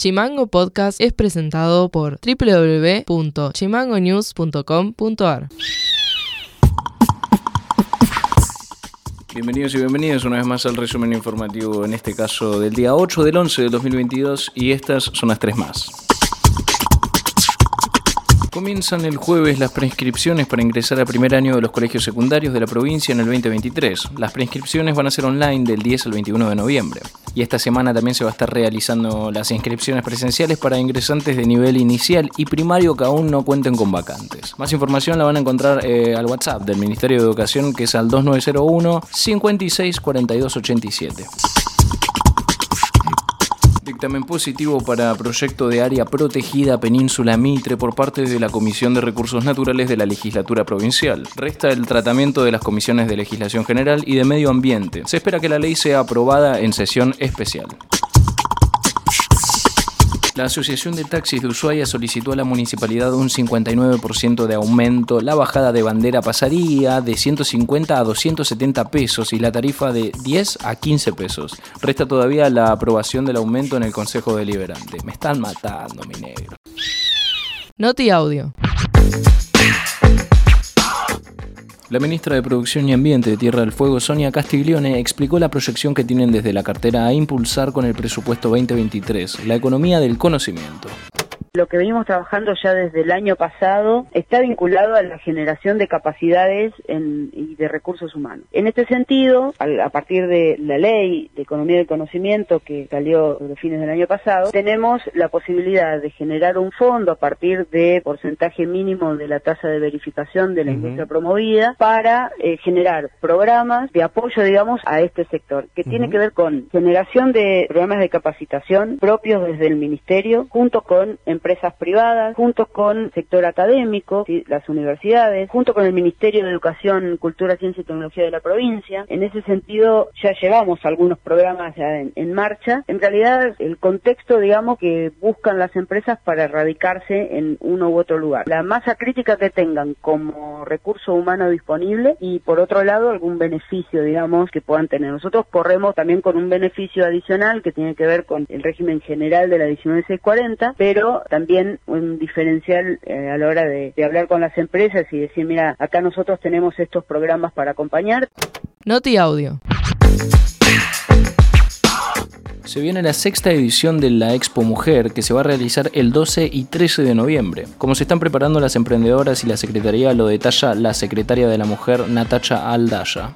Chimango Podcast es presentado por www.chimangonews.com.ar. Bienvenidos y bienvenidos una vez más al resumen informativo, en este caso del día 8 del 11 del 2022 y estas son las tres más. Comienzan el jueves las preinscripciones para ingresar al primer año de los colegios secundarios de la provincia en el 2023. Las preinscripciones van a ser online del 10 al 21 de noviembre. Y esta semana también se va a estar realizando las inscripciones presenciales para ingresantes de nivel inicial y primario que aún no cuenten con vacantes. Más información la van a encontrar eh, al WhatsApp del Ministerio de Educación que es al 2901 56 42 87. Dictamen positivo para proyecto de área protegida Península Mitre por parte de la Comisión de Recursos Naturales de la Legislatura Provincial. Resta el tratamiento de las comisiones de legislación general y de medio ambiente. Se espera que la ley sea aprobada en sesión especial. La Asociación de Taxis de Ushuaia solicitó a la municipalidad un 59% de aumento, la bajada de bandera pasaría de 150 a 270 pesos y la tarifa de 10 a 15 pesos. Resta todavía la aprobación del aumento en el Consejo Deliberante. Me están matando, mi negro. Noti Audio. La ministra de Producción y Ambiente de Tierra del Fuego, Sonia Castiglione, explicó la proyección que tienen desde la cartera a impulsar con el presupuesto 2023, la economía del conocimiento. Lo que venimos trabajando ya desde el año pasado está vinculado a la generación de capacidades y de recursos humanos. En este sentido, a, partir de la ley de economía del conocimiento que salió de fines del año pasado, tenemos la posibilidad de generar un fondo a partir de porcentaje mínimo de la tasa de verificación de la industria promovida para eh, generar programas de apoyo, digamos, a este sector, que tiene que ver con generación de programas de capacitación propios desde el ministerio, junto con empresas privadas, junto con sector académico, las universidades, junto con el Ministerio de Educación, Cultura, Ciencia y Tecnología de la provincia. En ese sentido, ya llevamos algunos programas ya en, marcha. En realidad, el contexto, digamos, que buscan las empresas para erradicarse en uno u otro lugar. La masa crítica que tengan como recurso humano disponible y, por otro lado, algún beneficio, digamos, que puedan tener. Nosotros corremos también con un beneficio adicional que tiene que ver con el régimen general de la 19640, pero también un diferencial eh, a la hora de, de hablar con las empresas y decir, mira, acá nosotros tenemos estos programas para acompañar. Noti Audio. Se viene la sexta edición de la Expo Mujer que se va a realizar el 12 y 13 de noviembre. Como se están preparando las emprendedoras y la Secretaría lo detalla la secretaria de la Mujer Natacha Aldaya.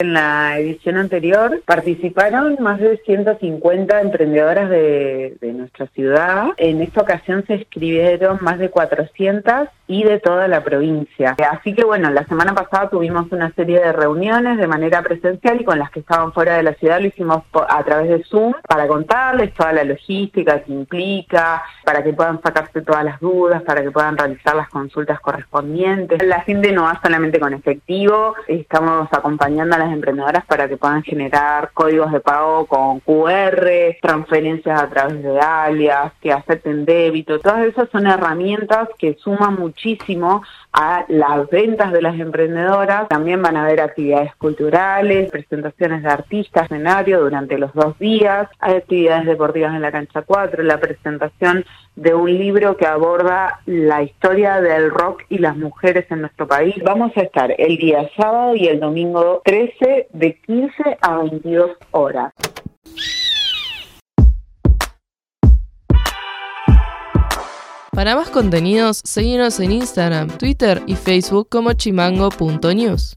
En la edición anterior participaron más de 150 emprendedoras de, nuestra ciudad. En esta ocasión se escribieron más de 400 y de toda la provincia. Así que bueno, la semana pasada tuvimos una serie de reuniones de manera presencial y con las que estaban fuera de la ciudad lo hicimos a través de Zoom para contarles toda la logística que implica, para que puedan sacarse todas las dudas, para que puedan realizar las consultas correspondientes. La gente no va solamente con efectivo, estamos acompañando a las emprendedoras para que puedan generar códigos de pago con QR, transferencias a través de alias, que acepten débito. Todas esas son herramientas que suman muchísimo a las ventas de las emprendedoras. También van a haber actividades culturales, presentaciones de artistas, escenario durante los dos días, hay actividades deportivas en la cancha 4, la presentación de un libro que aborda la historia del rock y las mujeres en nuestro país. Vamos a estar el día sábado y el domingo 13 de 15 a 22 horas. Para más contenidos, seguimos en Instagram, Twitter y Facebook como chimango.news.